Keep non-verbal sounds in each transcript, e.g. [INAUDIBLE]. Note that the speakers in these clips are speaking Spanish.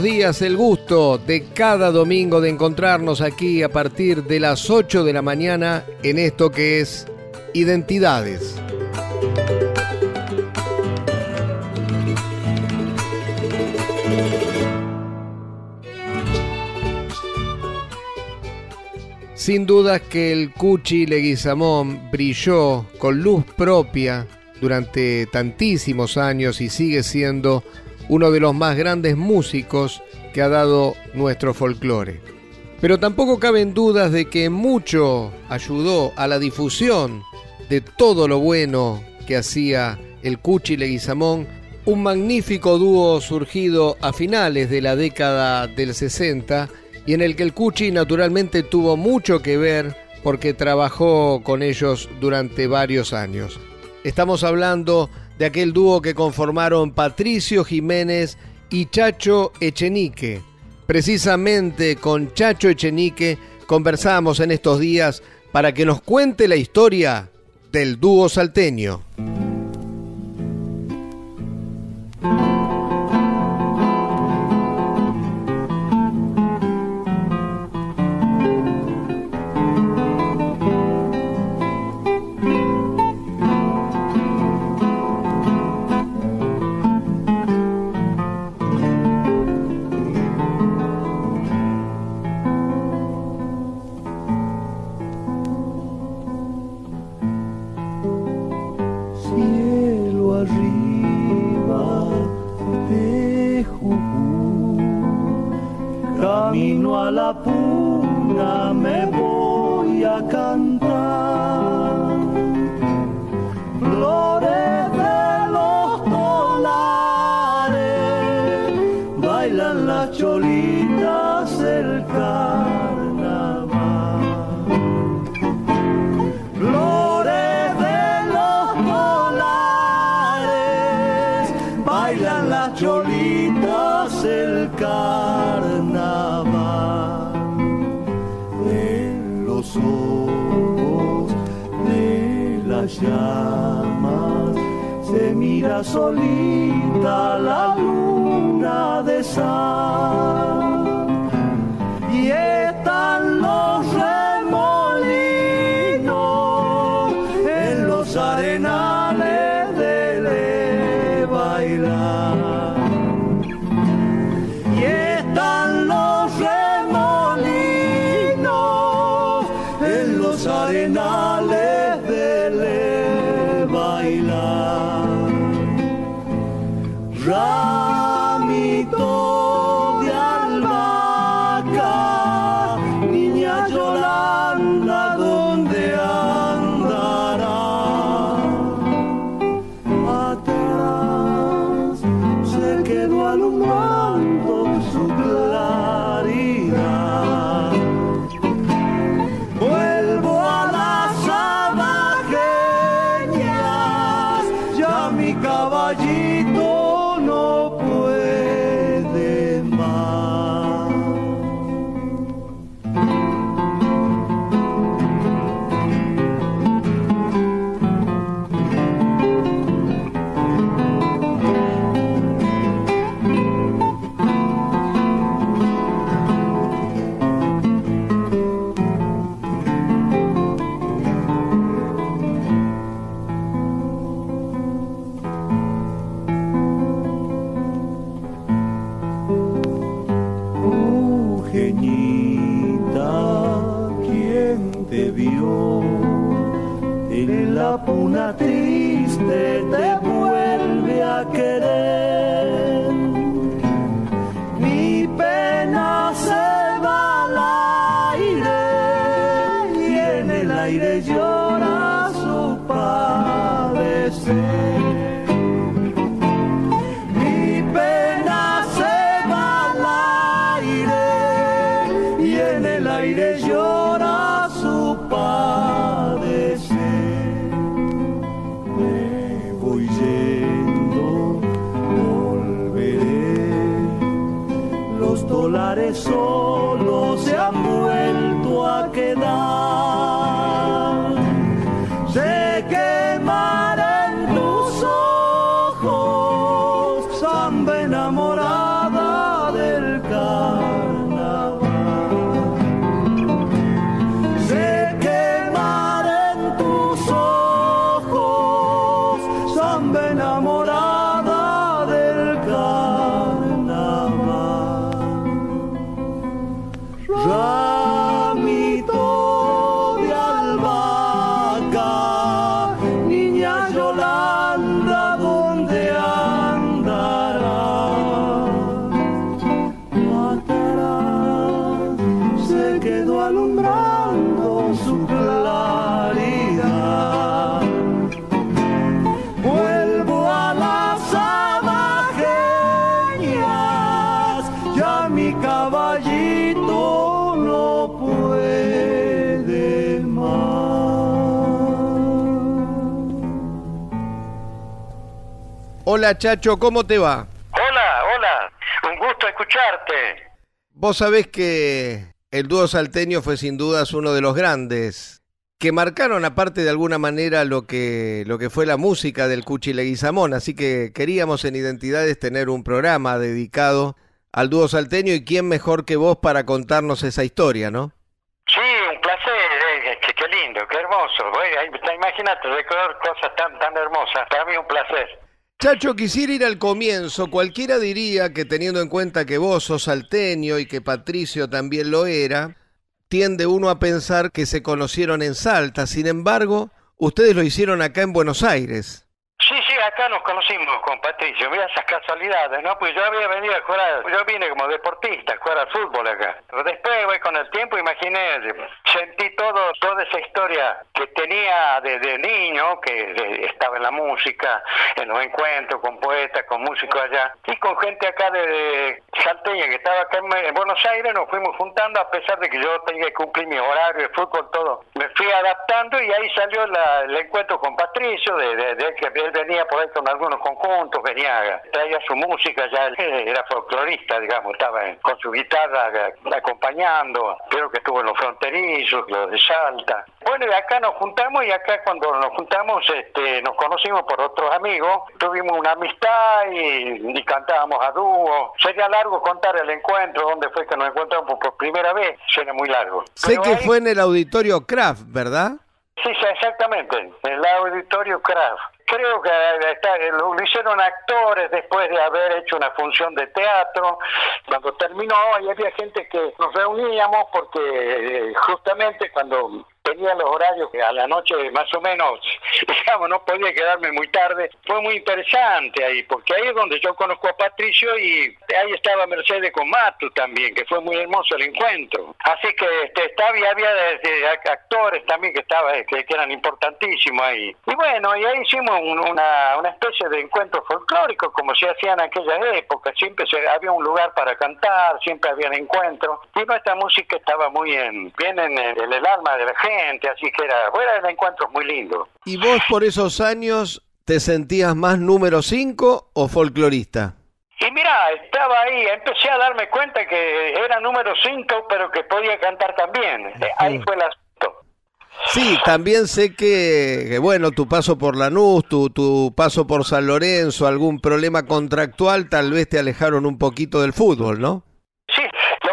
Días, el gusto de cada domingo de encontrarnos aquí a partir de las 8 de la mañana en esto que es Identidades. Sin dudas que el Cuchi Leguizamón brilló con luz propia durante tantísimos años y sigue siendo uno de los más grandes músicos que ha dado nuestro folclore. Pero tampoco caben dudas de que mucho ayudó a la difusión de todo lo bueno que hacía el Cuchi Leguizamón, un magnífico dúo surgido a finales de la década del 60 y en el que el Cuchi naturalmente tuvo mucho que ver porque trabajó con ellos durante varios años. Estamos hablando de aquel dúo que conformaron Patricio Jiménez y Chacho Echenique. Precisamente con Chacho Echenique conversamos en estos días para que nos cuente la historia del dúo salteño. Samba enamorada Hola Chacho, ¿cómo te va? Hola, hola, un gusto escucharte. Vos sabés que el dúo salteño fue sin dudas uno de los grandes que marcaron aparte de alguna manera lo que, lo que fue la música del Cuchi Leguizamón, así que queríamos en Identidades tener un programa dedicado al dúo salteño y quién mejor que vos para contarnos esa historia, ¿no? Sí, un placer, eh, qué, qué lindo, qué hermoso. Imagínate recordar cosas tan, tan hermosas, para mí un placer. Chacho, quisiera ir al comienzo. Cualquiera diría que teniendo en cuenta que vos sos salteño y que Patricio también lo era, tiende uno a pensar que se conocieron en Salta. Sin embargo, ustedes lo hicieron acá en Buenos Aires. Acá nos conocimos con Patricio, mira esas casualidades, ¿no? Pues yo había venido a jugar, yo vine como deportista a jugar al fútbol acá. Después, con el tiempo, imaginé, sentí todo, toda esa historia que tenía desde niño, que de- estaba en la música, en los encuentros con poetas, con músicos allá, y con gente acá de, de Salteña que estaba acá en, en Buenos Aires, nos fuimos juntando a pesar de que yo tenía que cumplir mi horario de fútbol, todo. Me fui adaptando y ahí salió la- el encuentro con Patricio, de- de que él venía por ahí con algunos conjuntos, venía, traía su música, ya él era folclorista, digamos, estaba con su guitarra eh, acompañando, creo que estuvo en los fronterizos, los de Salta. Bueno, y acá nos juntamos y acá cuando nos juntamos este, nos conocimos por otros amigos, tuvimos una amistad y, y cantábamos a dúo. Sería largo contar el encuentro, dónde fue que nos encontramos por, por primera vez, sería muy largo. Sé Pero que ahí- fue en el auditorio Kraft, ¿verdad? Sí, sí, exactamente, en el auditorio Kraft. Creo que eh, está- eh, lo, hicieron actores después de haber hecho una función de teatro. Cuando terminó, y había gente que nos reuníamos porque eh, justamente cuando tenía los horarios que a la noche más o menos, [LAUGHS] digamos, no podía quedarme muy tarde. Fue muy interesante ahí, porque ahí es donde yo conozco a Patricio y ahí estaba Mercedes con Matu también, que fue muy hermoso el encuentro. Así que este, estaba, había de actores también que, estaba, que, que eran importantísimos ahí. Y bueno, y ahí hicimos un- una, especie de encuentro folclórico, como se hacía en aquella época. Siempre se, había un lugar para cantar, siempre había encuentros. Y nuestra música estaba muy en, bien en en el alma de la gente, así que era, bueno, eran encuentros muy lindos. ¿Y vos por esos años te sentías más número 5 o folclorista? Y mira, estaba ahí, empecé a darme cuenta que era número 5, pero que podía cantar también. Eh, Ahí fue el asunto. Sí, también sé que, que, bueno, tu paso por Lanús, tu, tu paso por San Lorenzo, algún problema contractual, tal vez te alejaron un poquito del fútbol, ¿no?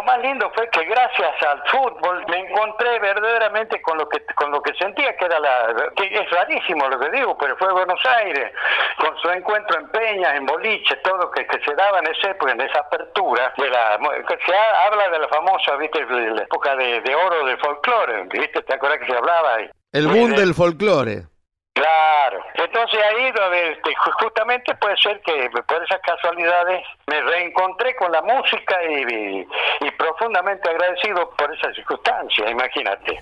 Más lindo fue que gracias al fútbol me encontré verdaderamente con lo que con lo que sentía que era la que es rarísimo lo que digo, pero fue Buenos Aires con su encuentro en Peñas, en Boliche, todo que, que se daba en esa época, en esa apertura de la que se ha- habla de la famosa, viste, la época de, de oro del folclore, viste, te acuerdas que se hablaba ahí. El boom de- del folclore. Claro. Entonces ahí este, ju- justamente puede ser que por esas casualidades me reencontré con la música y- y profundamente agradecido por esa circunstancia, imagínate.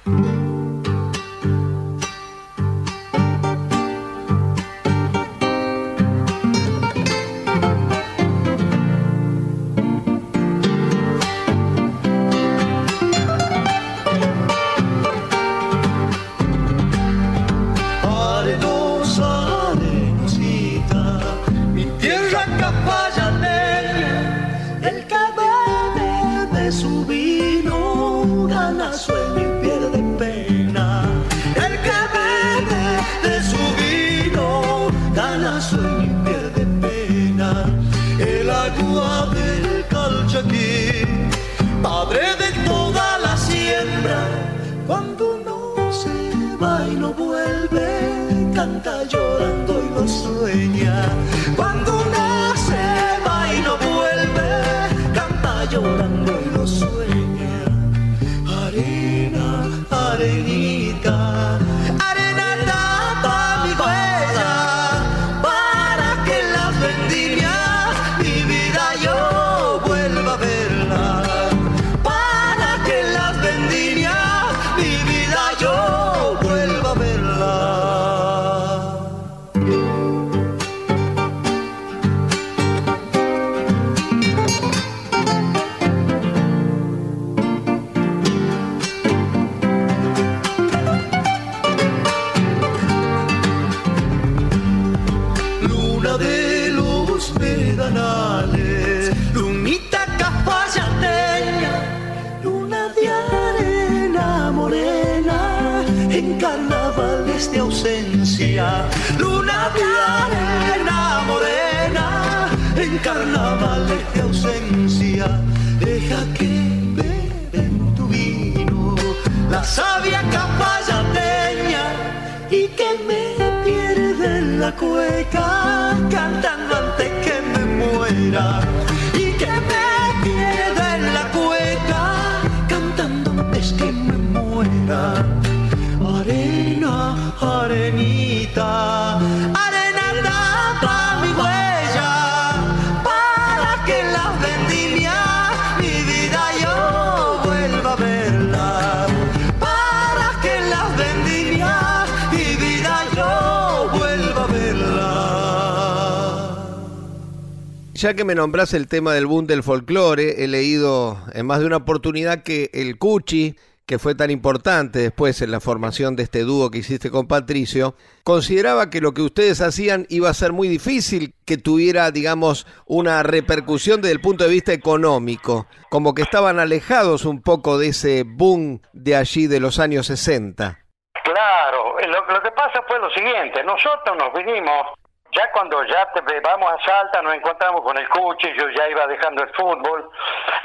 Nombras el tema del boom del folclore, he leído en más de una oportunidad que el Cuchi, que fue tan importante después en la formación de este dúo que hiciste con Patricio, consideraba que lo que ustedes hacían iba a ser muy difícil que tuviera, digamos, una repercusión desde el punto de vista económico, como que estaban alejados un poco de ese boom de allí de los años 60. Claro, lo, lo que pasa fue lo siguiente, nosotros nos vinimos, ya cuando ya te, vamos a Salta nos encontramos con el Cuchi, yo ya iba dejando el fútbol,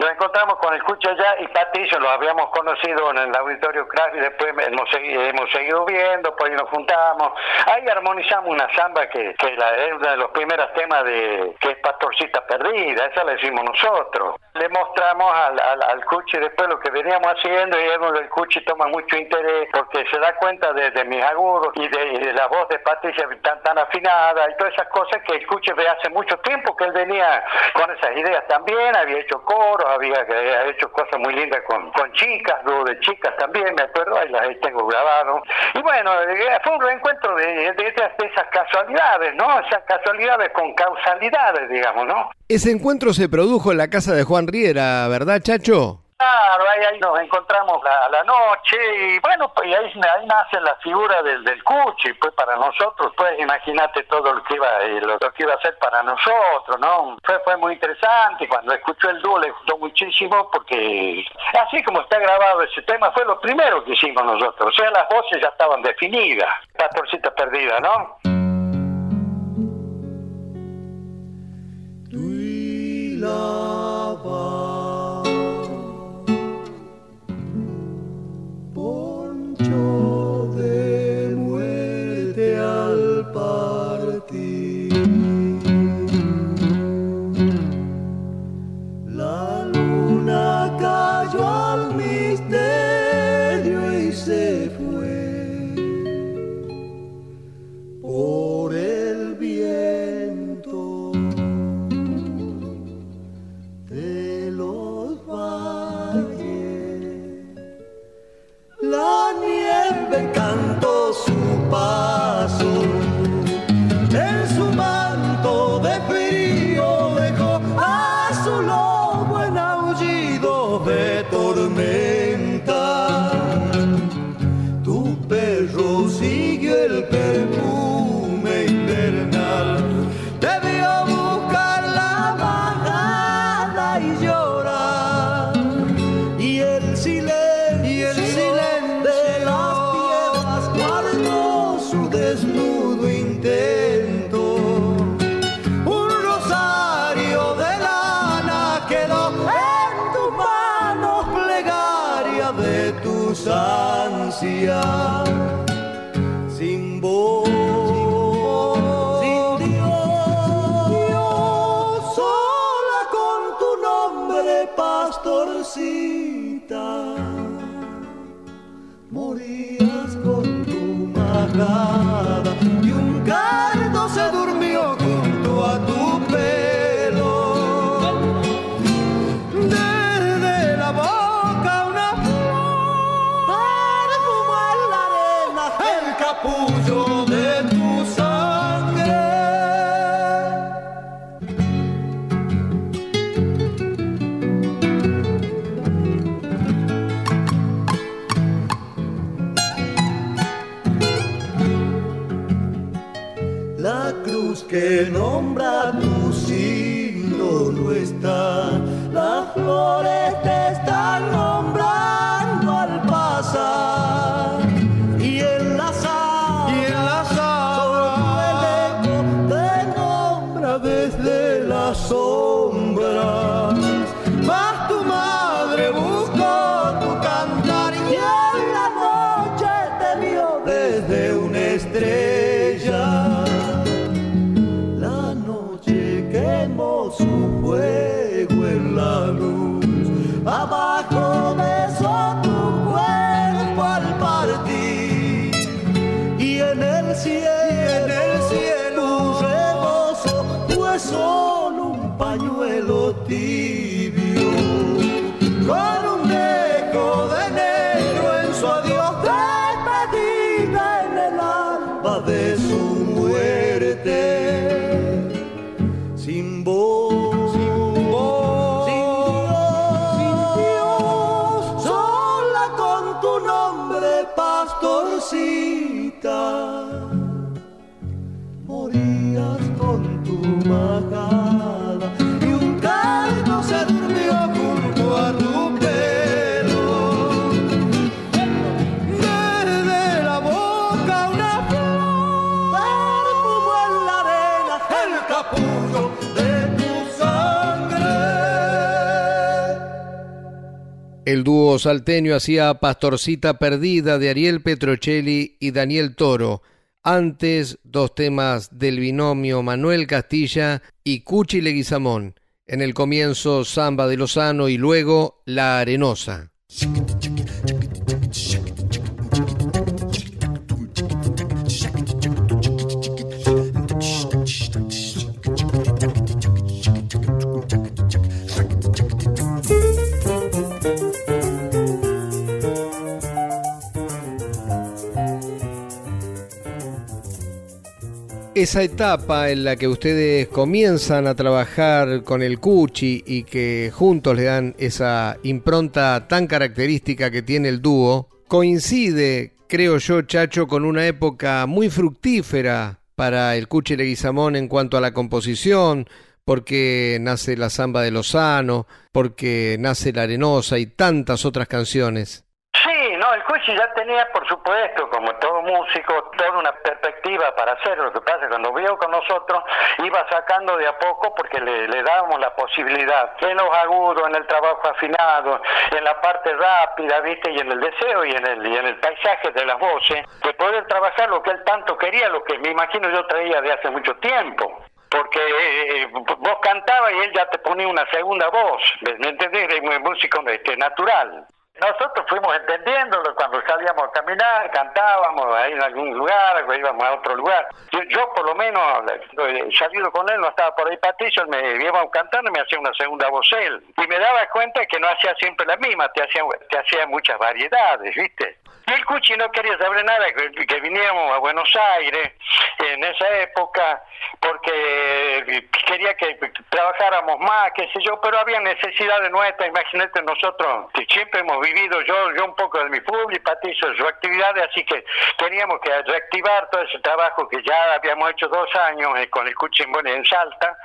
nos encontramos con el Cuchi allá y Patricio lo habíamos conocido en el auditorio Craft y después hemos, segui- hemos seguido viendo, pues ahí nos juntamos, ahí armonizamos una samba que, que la- es uno de los primeros temas de que es Pastorcita Perdida, esa la hicimos nosotros. Le mostramos al, al, Cuchi después lo que veníamos haciendo y el Cuchi toma mucho interés porque se da cuenta de, mis agudos y de, y de la voz de Patricia tan, tan afinada y todas esas cosas que el Cuchi ve hace mucho tiempo que él venía con esas ideas también, había hecho coros, había, había hecho cosas muy lindas con, con chicas, dúo de chicas también, me acuerdo, ahí las tengo grabado. Y bueno, eh, fue un reencuentro de, de, de esas casualidades, ¿no? Esas casualidades con causalidades, digamos, ¿no? Ese encuentro se produjo en la casa de Juan Riera, ¿verdad, Chacho? Ahí, ahí nos encontramos la- la noche y bueno, pues ahí, ahí nace la figura del, del Cuchi, pues para nosotros, pues imagínate todo lo que iba eh, lo, que iba a hacer para nosotros, ¿no? Fue, fue muy interesante, cuando escuchó el dúo le gustó muchísimo porque así como está grabado ese tema, fue lo primero que hicimos nosotros, o sea, las voces ya estaban definidas, Pastorcita Perdida, ¿no? El dúo salteño hacía Pastorcita Perdida de Ariel Petrocelli y Daniel Toro. Antes, dos temas del binomio Manuel Castilla y Cuchi Leguizamón. En el comienzo, Samba de Lozano y luego La Arenosa. Esa etapa en la que ustedes comienzan a trabajar con el Cuchi y que juntos le dan esa impronta tan característica que tiene el dúo, coincide, creo yo, Chacho, con una época muy fructífera para el Cuchi Leguizamón en cuanto a la composición, porque nace la Zamba de Lozano, porque nace La Arenosa y tantas otras canciones. El Cuchi ya tenía, por supuesto, como todo músico, toda una perspectiva para hacerlo. Lo que pasa es cuando vio con nosotros, iba sacando de a poco porque le, le dábamos la posibilidad en los agudos, en el trabajo afinado, en la parte rápida, ¿viste? Y en el deseo y en el, y en el paisaje de las voces, de poder trabajar lo que él tanto quería, lo que me imagino yo traía de hace mucho tiempo porque eh, vos cantabas y él ya te ponía una segunda voz, ¿me entendés? Un músico este, natural. Nosotros fuimos entendiéndolo cuando salíamos a caminar, cantábamos ahí en algún lugar, íbamos a otro lugar. Yo, yo por lo menos, eh, salido con él, no estaba por ahí Patricio, me íbamos cantando y me hacía una segunda voz él. Y me daba cuenta que no hacía siempre la misma, te hacía, te hacía muchas variedades, ¿viste? Y el Cuchi no quería saber nada, que, que viniéramos a Buenos Aires en esa época, porque quería que trabajáramos más, qué sé yo, pero había necesidades nuestras, imagínate nosotros, que siempre hemos vivido, yo yo un poco de mi público Patricio de su actividades, así que teníamos que reactivar todo ese trabajo que ya habíamos hecho dos años eh, con el Cuchi en, en Salta,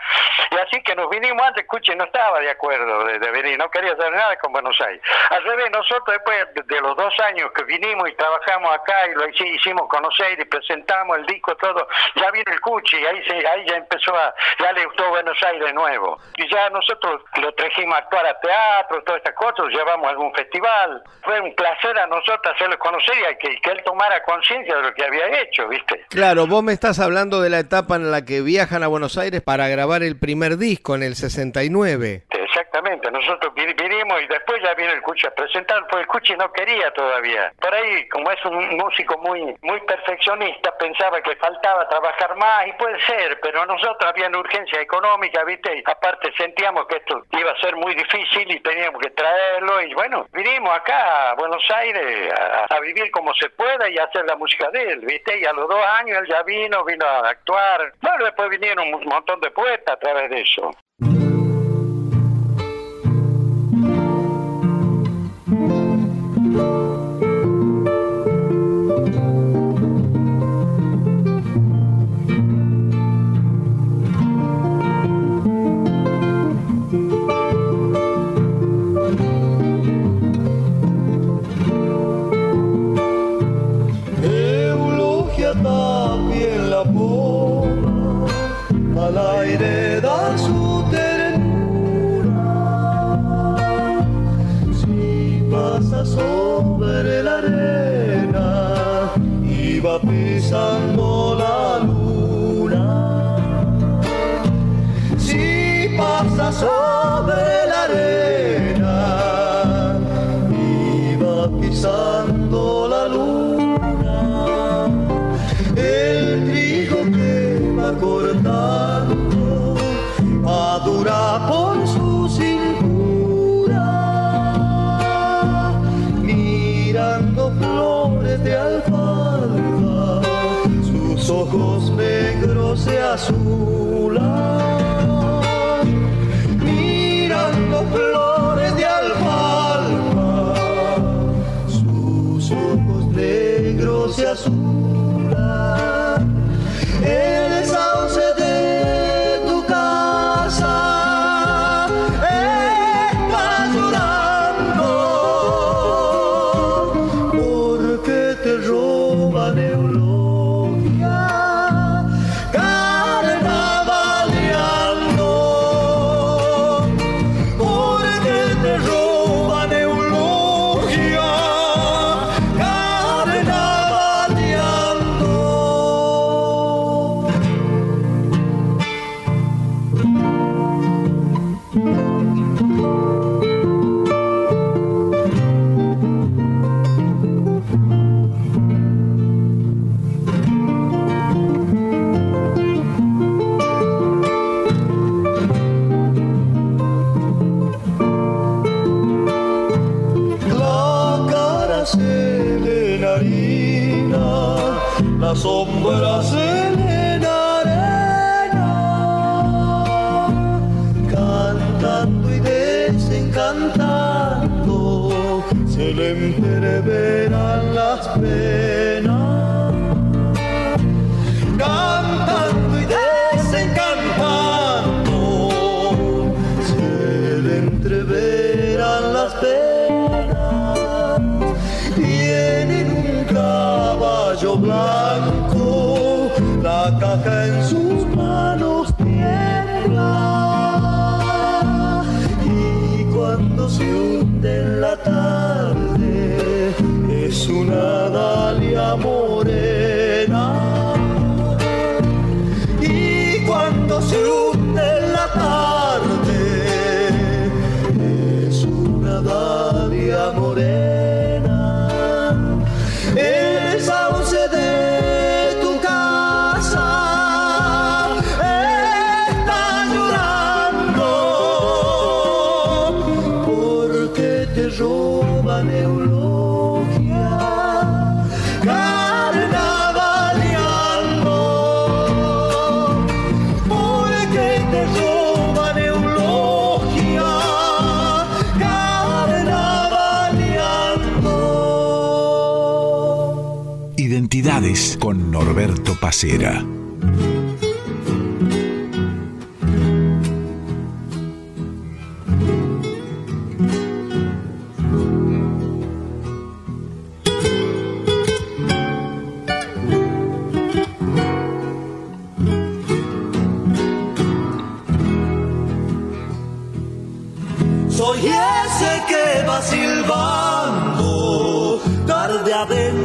y así que nos vinimos antes, Cuchi no estaba de acuerdo de, de venir, no quería hacer nada con Buenos Aires. Al revés, nosotros después de los dos años que vinimos y trabajamos acá y lo hicimos conocer y presentamos el disco, todo, ya vino el Cuchi, ahí, se, ahí ya empezó a, ya le gustó Buenos Aires nuevo. Y ya nosotros lo trajimos a actuar a teatro, todas estas cosas, llevamos algún festival. Fue un placer a nosotros hacerlo conocer y que, que él tomara conciencia de lo que había hecho, ¿viste? Claro, vos me estás hablando de la etapa en la que viajan a Buenos Aires para grabar el primer disco en el 69. Exactamente, nosotros vinimos y después ya vino el Cuchi a presentar, pues el Cuchi no quería todavía. Por como es un músico muy muy perfeccionista, pensaba que faltaba trabajar más y puede ser, pero nosotros había una urgencia económica, ¿viste? Y aparte sentíamos que esto iba a ser muy difícil y teníamos que traerlo y bueno, vinimos acá a Buenos Aires a, vivir como se pueda y hacer la música de él, ¿viste? Y a los dos años él ya vino, vino a actuar. Bueno, después vinieron un montón de poetas a través de eso. Con pasera. Soy ese que va silbando tarde adentro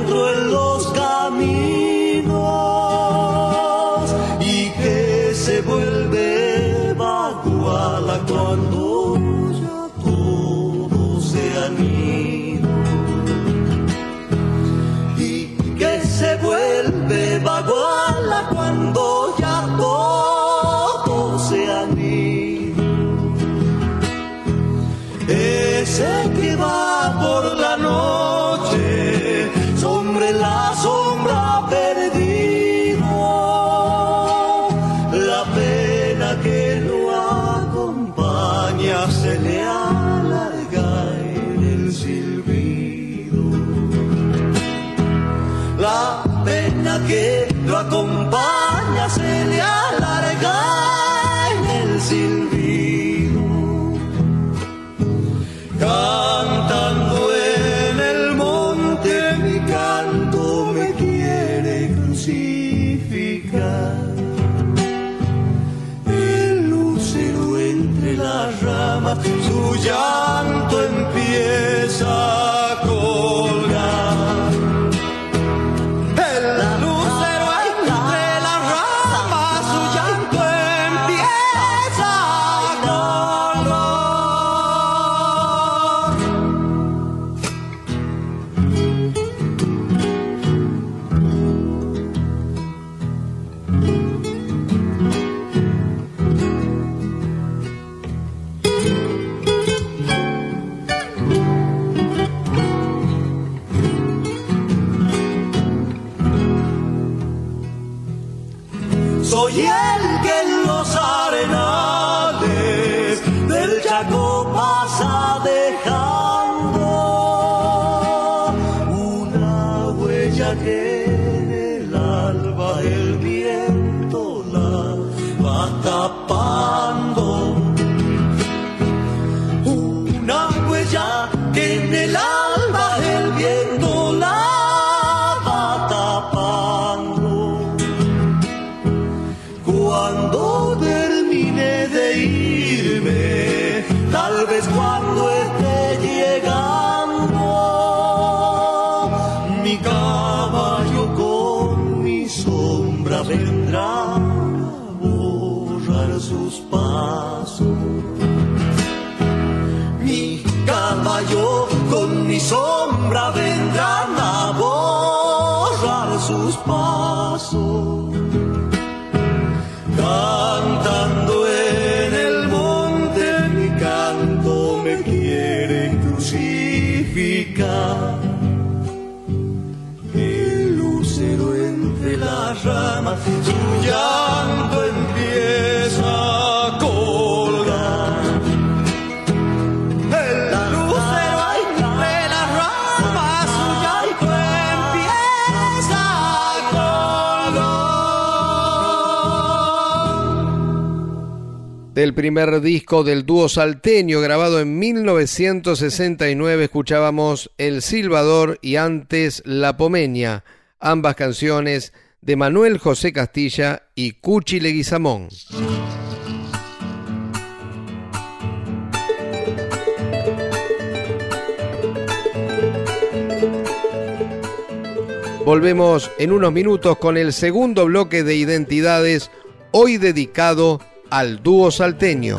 sombra vendrá a borrar sus pasos. Mi caballo con mi sombra vendrán a borrar sus pasos llanto empieza a colgar. El lucero entre las ramas su llanto empieza a colgar. Del primer disco del dúo salteño grabado en 1969 escuchábamos El Silbador y antes La Pomeña, ambas canciones de Manuel José Castilla y Cuchi Leguizamón. Volvemos en unos minutos con el segundo bloque de identidades, hoy dedicado al dúo salteño.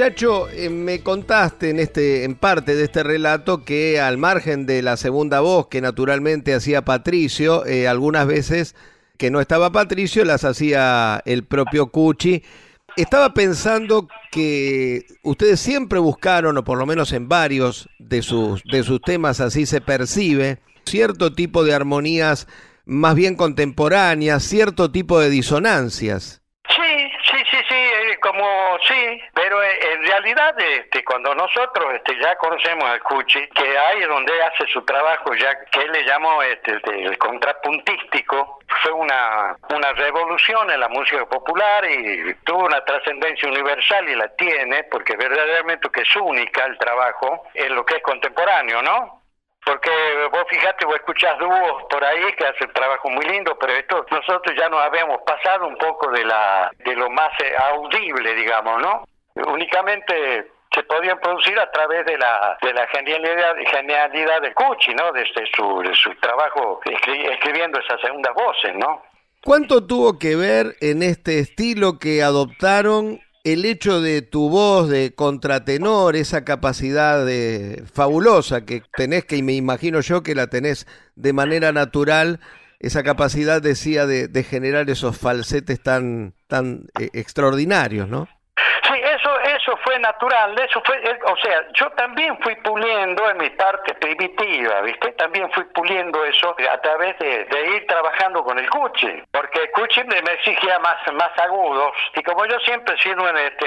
Chacho, eh, me contaste en este, en parte de este relato que al margen de la segunda voz que naturalmente hacía Patricio, eh, algunas veces que no estaba Patricio las hacía el propio Cuchi. Estaba pensando que ustedes siempre buscaron, o por lo menos en varios de sus, de sus temas así se percibe, cierto tipo de armonías más bien contemporáneas, cierto tipo de disonancias. Sí, como sí, pero eh, en realidad este, cuando nosotros este, ya conocemos al Cuchi, que ahí es donde hace su trabajo, ya que él le llamó este, el contrapuntístico, fue una, una revolución en la música popular y tuvo una trascendencia universal y la tiene, porque verdaderamente que es única el trabajo en lo que es contemporáneo, ¿no? Porque vos fíjate, vos escuchás dúos por ahí que hacen trabajo muy lindo, pero esto nosotros ya nos habíamos pasado un poco de la de lo más eh, audible, digamos, ¿no? Únicamente se podían producir a través de la de la genialidad genialidad de Cuchi, ¿no? Desde su, de su trabajo escribiendo esas segundas voces, ¿no? ¿Cuánto tuvo que ver en este estilo que adoptaron el hecho de tu voz de contratenor, esa capacidad de fabulosa que tenés, que me imagino yo que la tenés de manera natural, esa capacidad, decía, de, generar esos falsetes tan, tan eh, extraordinarios, ¿no? Fue natural, eso fue, o sea, yo también fui puliendo en mi parte primitiva, ¿viste? También fui puliendo eso a través de, ir trabajando con el cuchi, porque el cuchi me exigía más, más agudos, y como yo siempre sido este,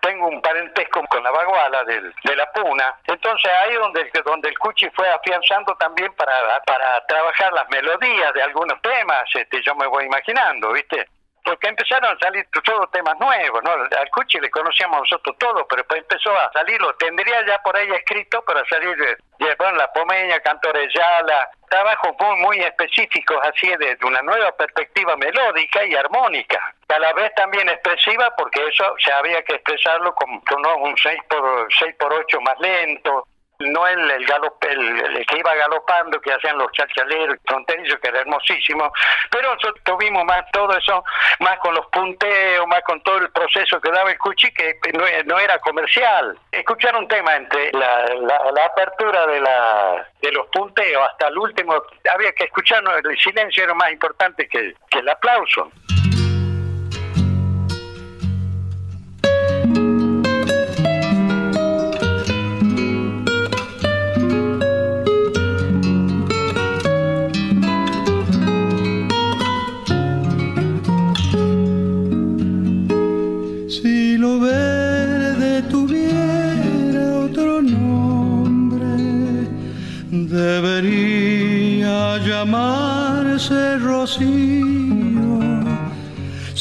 tengo un parentesco con la baguala de la puna, entonces ahí donde, donde el cuchi fue afianzando también para, para trabajar las melodías de algunos temas, este, yo me voy imaginando, ¿viste? Porque empezaron a salir todos temas nuevos, ¿no? Al Cuchi le conocíamos nosotros todos, pero pues empezó a salir, lo tendría ya por ahí escrito para salir, de, bueno, La Pomeña, Cantorellala, trabajos muy, muy específicos así de, una nueva perspectiva melódica y armónica, a la vez también expresiva porque eso se había que expresarlo con, con un 6 por, 6 por 8 más lento, no el, el, el, que iba galopando, que hacían los chalchaleros fronterizos, que era hermosísimo, pero nosotros tuvimos más todo eso, más con los punteos, más con todo el proceso que daba el cuchi, que no, era comercial. Escuchar un tema entre la, la, apertura de, la, de los punteos hasta el último, había que escucharnos, el silencio era más importante que, que el aplauso.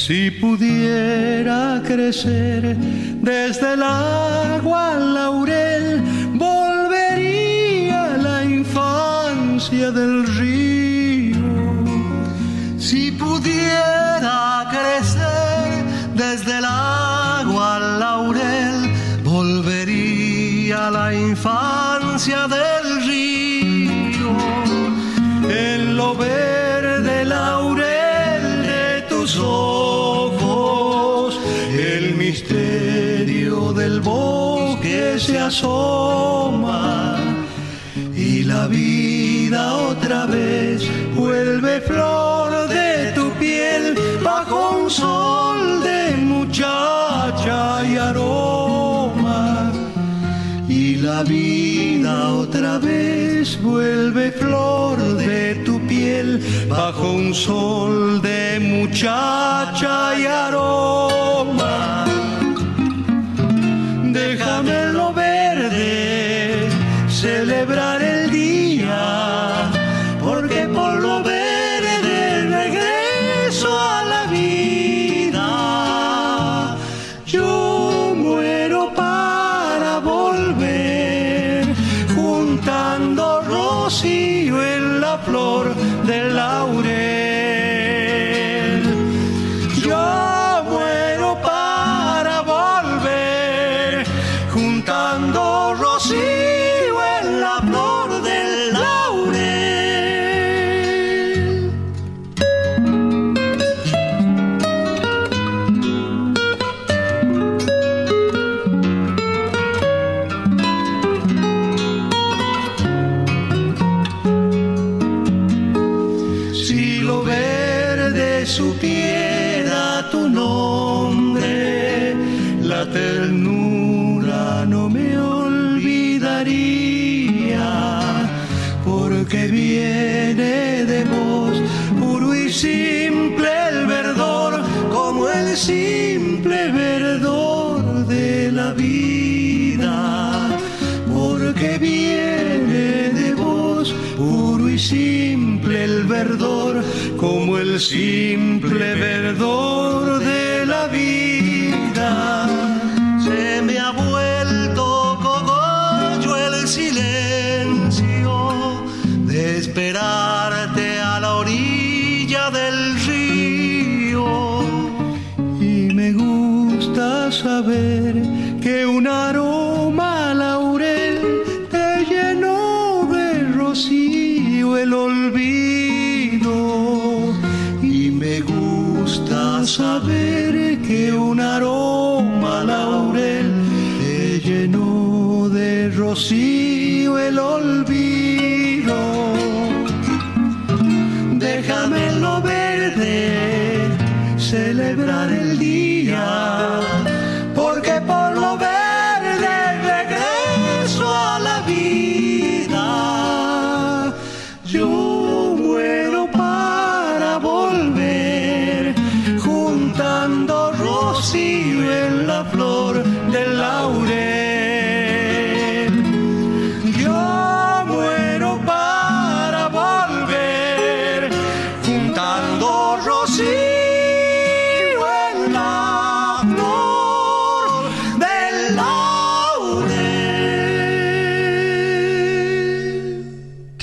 Si pudiera crecer desde el agua al laurel, volvería a la infancia del río. Si pudiera crecer desde el agua al laurel, volvería a la infancia del se asoma y la vida otra vez vuelve flor de tu piel bajo un sol de muchacha y aroma. Y la vida otra vez vuelve flor de tu piel bajo un sol de muchacha y aroma simple verdor de la vida, porque viene de vos, puro y simple el verdor, como el simple verdor de la vida. Que un aroma laurel te llenó de rocío el olvido. Y me gusta saber que un aroma laurel te llenó de rocío el olvido. Déjame lo verde celebrar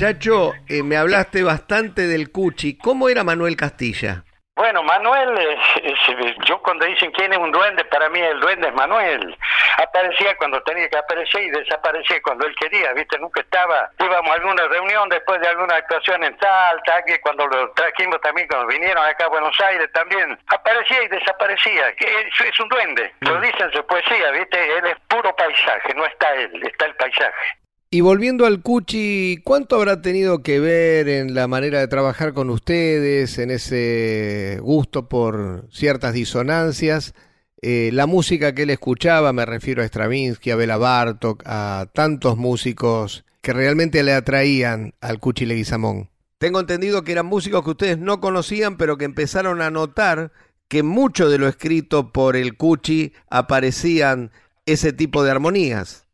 laurel. Chacho, eh, me hablaste bastante del Cuchi. ¿Cómo era Manuel Castilla? Bueno, Manuel, eh, es- [LAUGHS] yo cuando dicen quién es un duende, para mí el duende es Manuel. Aparecía cuando tenía que aparecer y desaparecía cuando él quería, ¿viste? Nunca estaba. Íbamos a alguna reunión después de alguna actuación en Salta, que cuando lo trajimos también, cuando vinieron acá a Buenos Aires también, aparecía y desaparecía. Es, es un duende. Lo dice en su poesía, ¿viste? Él es puro paisaje, no está él, está el paisaje. Y volviendo al Cuchi, ¿cuánto habrá tenido que ver en la manera de trabajar con ustedes, en ese gusto por ciertas disonancias? Eh, la música que él escuchaba, me refiero a Stravinsky, a Bela Bartok, a tantos músicos que realmente le atraían al Cuchi Leguizamón. Tengo entendido que eran músicos que ustedes no conocían, pero que empezaron a notar que mucho de lo escrito por el Cuchi aparecían ese tipo de armonías.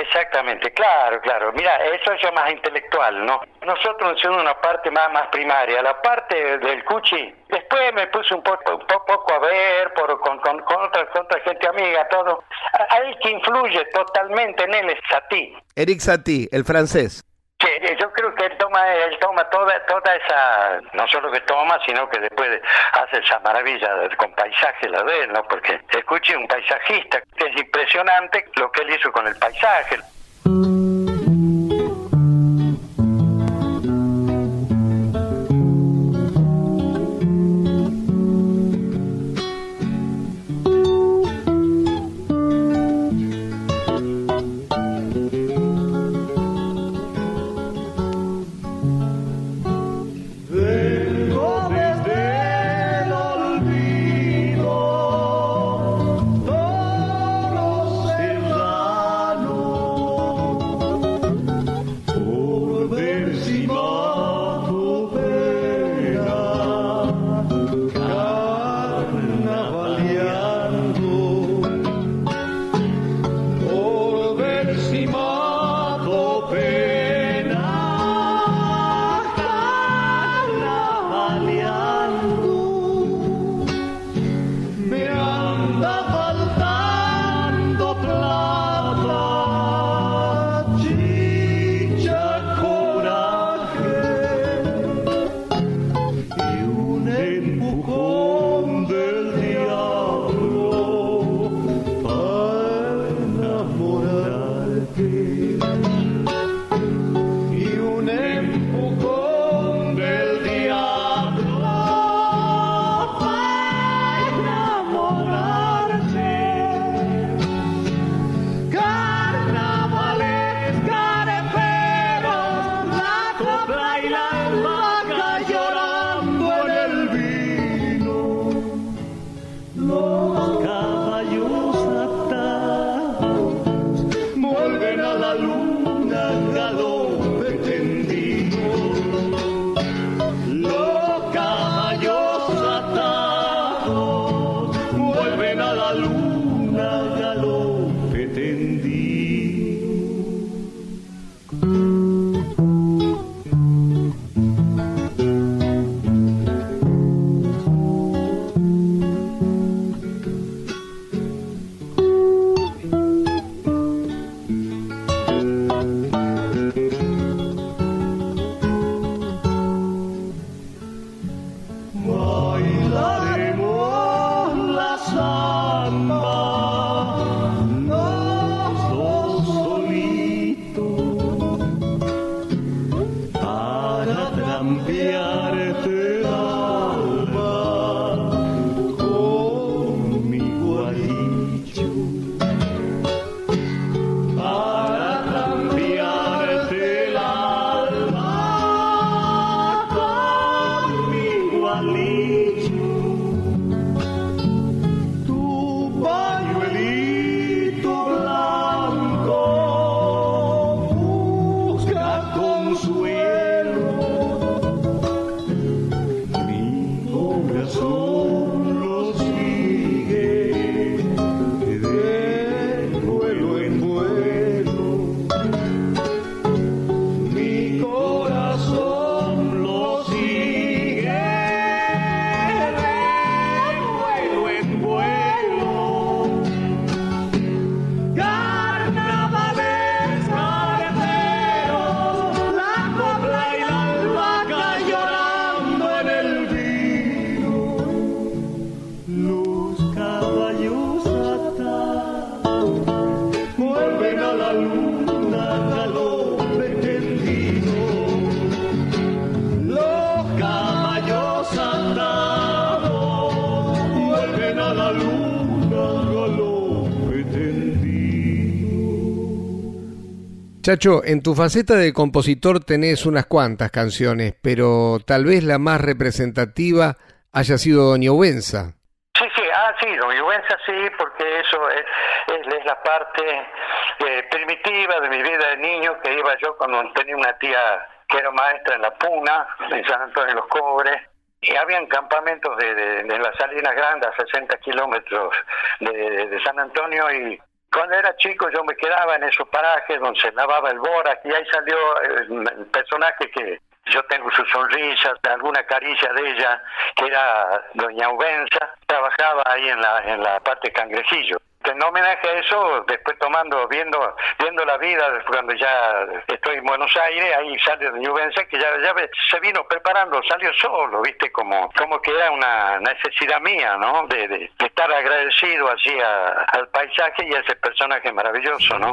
Exactamente, claro, claro. Mira, eso es ya más intelectual, ¿no? Nosotros hicimos una parte más, más primaria, la parte del cuchi. Después me puse un poco, un po- poco a ver por, con, con, con, otra, otra gente amiga, todo. Ahí que influye totalmente en él es Satie. Eric Satie, el francés. Yo creo que él toma, él toma toda, toda esa, no solo que toma, sino que después hace esa maravilla con paisaje la de él, ¿no? Porque escuche un paisajista, es impresionante lo que él hizo con el paisaje. cambiarte. Chacho, en tu faceta de compositor tenés unas cuantas canciones, pero tal vez la más representativa haya sido Doña Ubenza. Sí, sí, ah, sí, Doña Ubenza sí, porque eso es, es, la parte eh, primitiva de mi vida de niño que iba yo cuando tenía una tía que era maestra en La Puna, en San Antonio de los Cobres, y habían campamentos de, de, las Salinas Grandes, a 60 kilómetros de San Antonio, y cuando era chico yo me quedaba en esos parajes donde se lavaba el borax y ahí salió el, personaje que yo tengo su sonrisa, alguna caricia de ella, que era doña Ubenza, trabajaba ahí en la, en la parte cangrejillo en homenaje a eso, después tomando, viendo, viendo la vida, cuando ya estoy en Buenos Aires, ahí sale de Juventud, que ya, ya se vino preparando, salió solo, viste, como, como que era una necesidad mía, ¿no? De, estar agradecido así al paisaje y a ese personaje maravilloso, ¿no?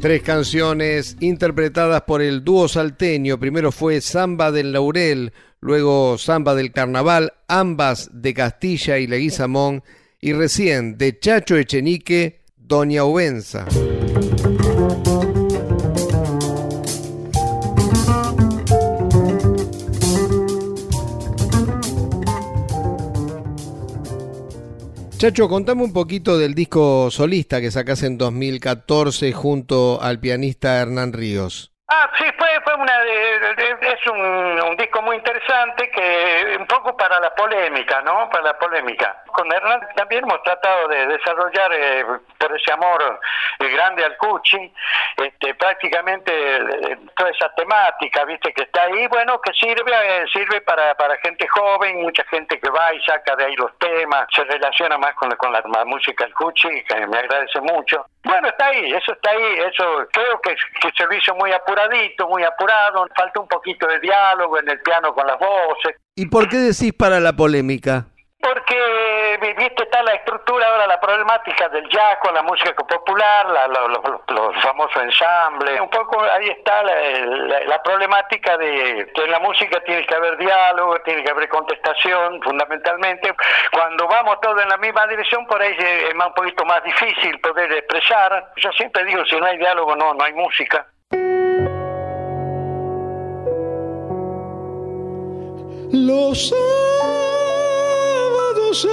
Tres canciones interpretadas por el dúo salteño. Primero fue Samba del Laurel, luego Samba del Carnaval, ambas de Castilla y Leguizamón, y recién de Chacho Echenique, Doña Ubenza. Chacho, contame un poquito del disco solista que sacás en 2014 junto al pianista Hernán Ríos. Ah, sí, fue, fue una es un, disco muy interesante que un poco para la polémica, ¿no? Para la polémica. Con Hernán también hemos tratado de desarrollar eh, por ese amor eh, grande al Cuchi, este, prácticamente eh, toda esa temática, viste, que está ahí, bueno, que sirve sirve para, para gente joven, mucha gente que va y saca de ahí los temas, se relaciona más con, con la, música del Cuchi, me agradece mucho. Bueno, está ahí, eso está ahí, eso creo que, que se lo hizo muy apurado muy apurado, falta un poquito de diálogo en el piano con las voces. ¿Y por qué decís para la polémica? Porque, viste, está la estructura ahora, la problemática del jazz con la música popular, los famosos ensambles. Un poco ahí está la, problemática de que en la música tiene que haber diálogo, tiene que haber contestación, fundamentalmente. Cuando vamos todos en la misma dirección, por ahí es un poquito más difícil poder expresar. Yo siempre digo, si no hay diálogo, no, no hay música. Los los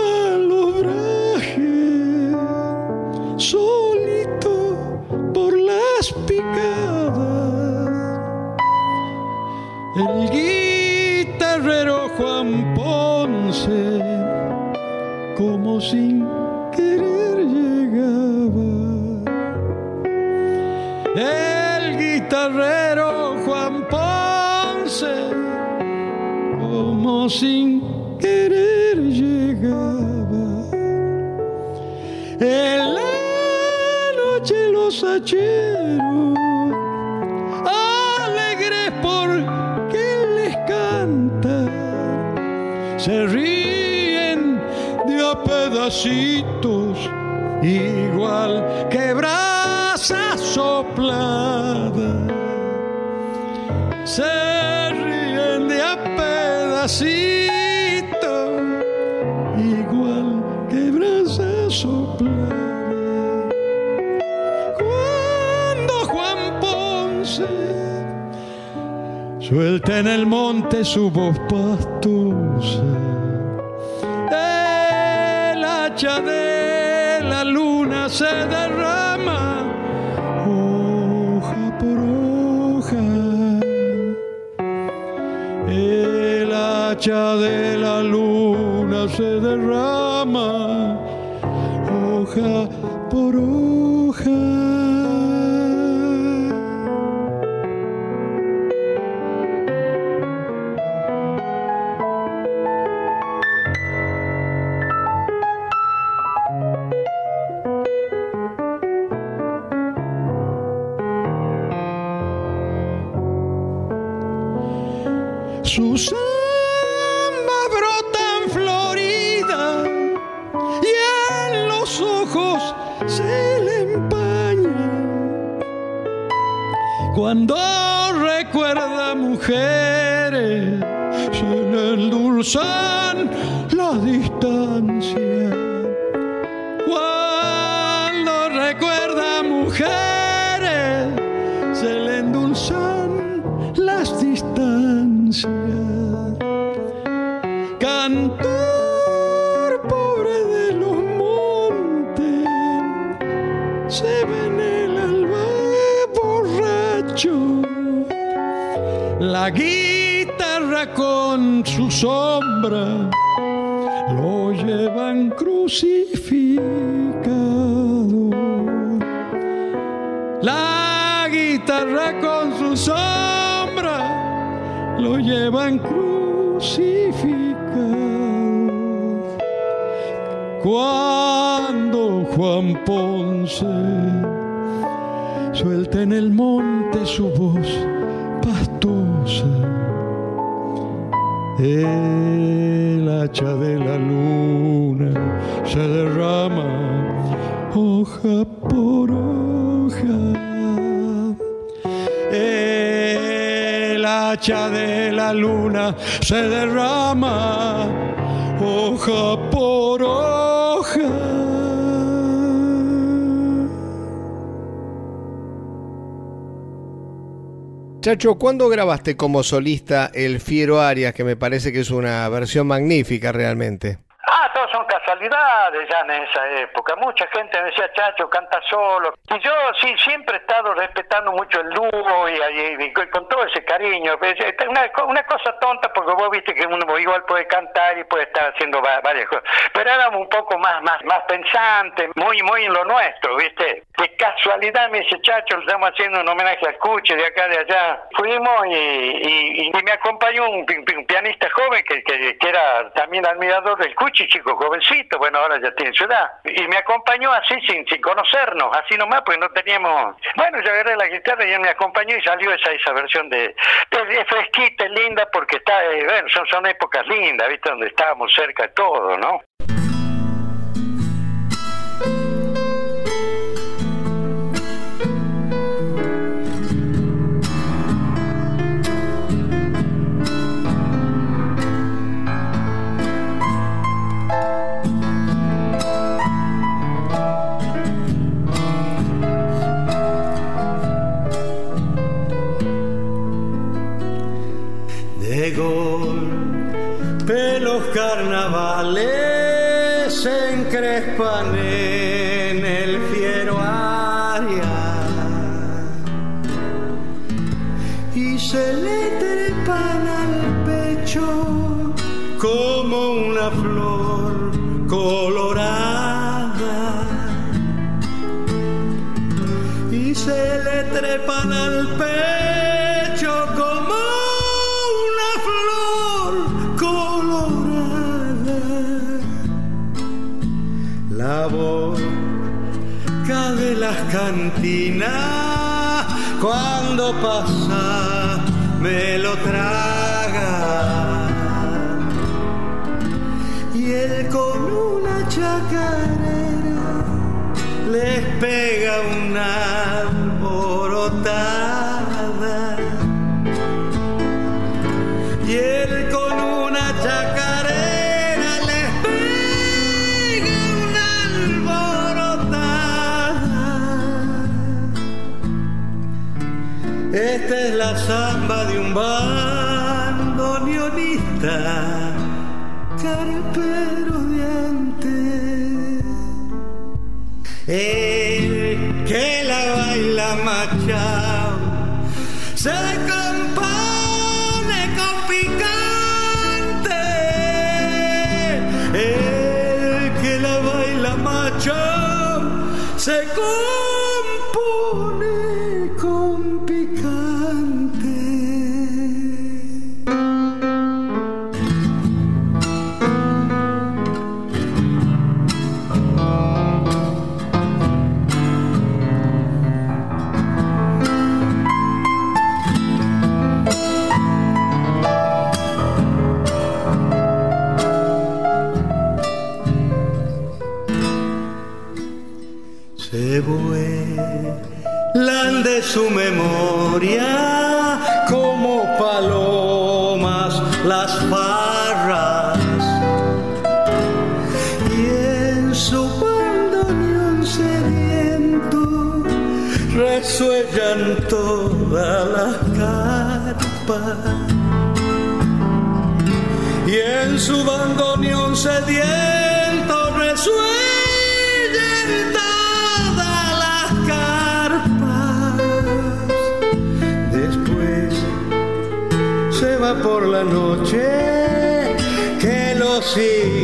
solito por las picadas. El guitarrero Juan Ponce, como sin querer llegaba. El guitarrero Juan Ponce como sin querer llegaba. En la noche los hacheros, alegres porque les canta, se ríen de a pedacitos, igual que brasa soplada. Se igual brasa soplada. Cuando Juan Ponce suelta en el monte su voz pastosa, el hacha de la luna se derrama hoja por hoja de la luna se derrama, hoja La guitarra con su sombra lo llevan crucificado. Cuando Juan Ponce suelta en el monte su voz pastosa, el hacha de la luna se derrama hoja por hoja. El hacha de la luna se derrama hoja por hoja. Chacho, ¿cuándo grabaste como solista el Fiero Arias, que me parece que es una versión magnífica realmente? Casualidades ya en esa época. Mucha gente me decía, Chacho, canta solo. Y yo sí, siempre he estado respetando mucho el dúo y, con todo ese cariño. Pues, una, una cosa tonta porque vos viste que uno igual puede cantar y puede estar haciendo varias cosas. Pero éramos un poco más, más, más pensantes, muy, muy en lo nuestro, ¿viste? De casualidad me dice, Chacho, estamos haciendo un homenaje al Cuche de acá, de allá. Fuimos y, me acompañó un, pianista joven que, que, era también admirador del Cuchi, chico jovencito, bueno, ahora ya tiene ciudad. Y me acompañó así, sin, sin conocernos, así nomás, porque no teníamos... Bueno, yo agarré la guitarra y él me acompañó y salió esa, esa versión de, de, fresquita, linda, porque está, eh, bueno, son, son épocas lindas, ¿viste? Donde estábamos cerca de todo, ¿no? Se compone como palomas las farras. Y en su bandoneón sediento resuellan todas las carpas y en su bandoneón sediento por la noche que lo sigue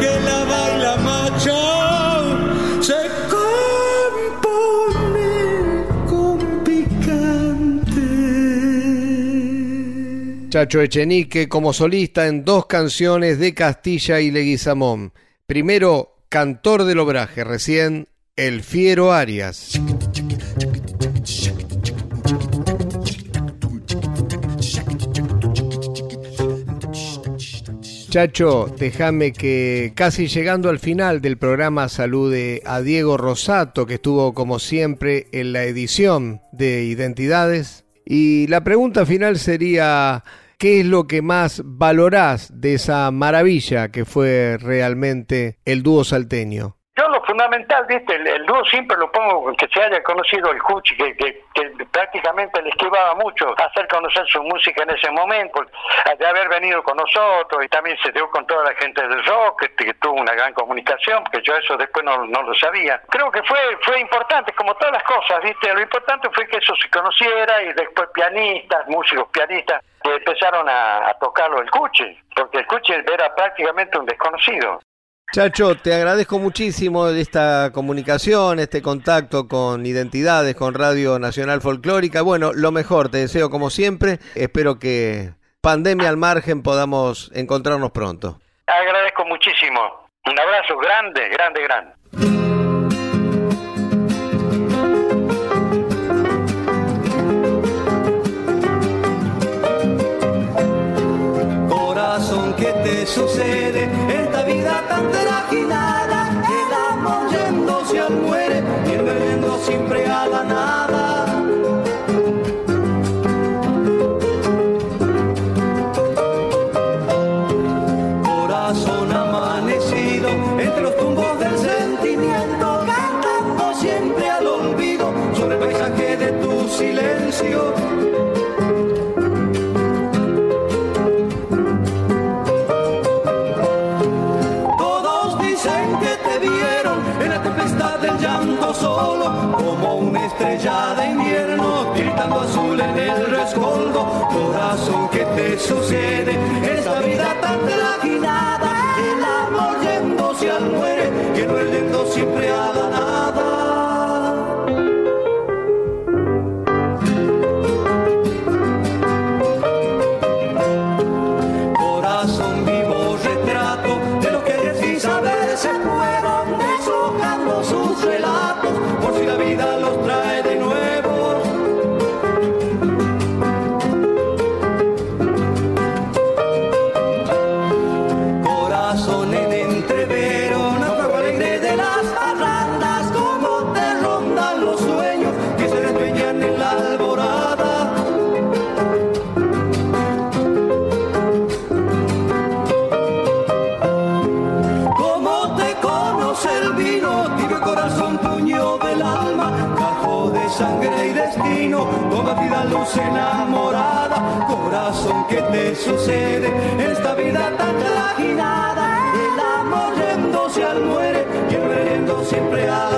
que la baila machao Chacho Echenique como solista en dos canciones de Castilla y Leguizamón. Primero, Cantor del Obraje, recién El Fiero Arias. Chacho, déjame que casi llegando al final del programa salude a Diego Rosato, que estuvo como siempre en la edición de Identidades. Y la pregunta final sería, ¿qué es lo que más valorás de esa maravilla que fue realmente el dúo salteño? Yo lo fundamental, viste, el, dúo siempre lo pongo que se haya conocido el Cuchi, que, que, prácticamente le esquivaba mucho hacer conocer su música en ese momento, de haber venido con nosotros y también se dio con toda la gente del rock, que, tuvo una gran comunicación, porque yo eso después no, no, lo sabía. Creo que fue fue importante, como todas las cosas, viste, lo importante fue que eso se conociera y después pianistas, músicos pianistas, que empezaron a, a tocarlo el Cuchi, porque el Cuchi era prácticamente un desconocido. Chacho, te agradezco muchísimo esta comunicación, este contacto con Identidades, con Radio Nacional Folclórica. Bueno, lo mejor, te deseo como siempre. Espero que pandemia al margen podamos encontrarnos pronto. Agradezco muchísimo. Un abrazo grande, grande, grande. ¿Qué te sucede? Esta vida tan trajinada, el amor yendo se muere y el siempre a la nada. Corazón, ¿qué te sucede? Esta vida tan trajinada, el amor yéndose al muere, que no el yendo siempre a la enamorada, corazón, ¿qué te sucede? Esta vida tan trajinada, el amor yéndose al muere y el siempre a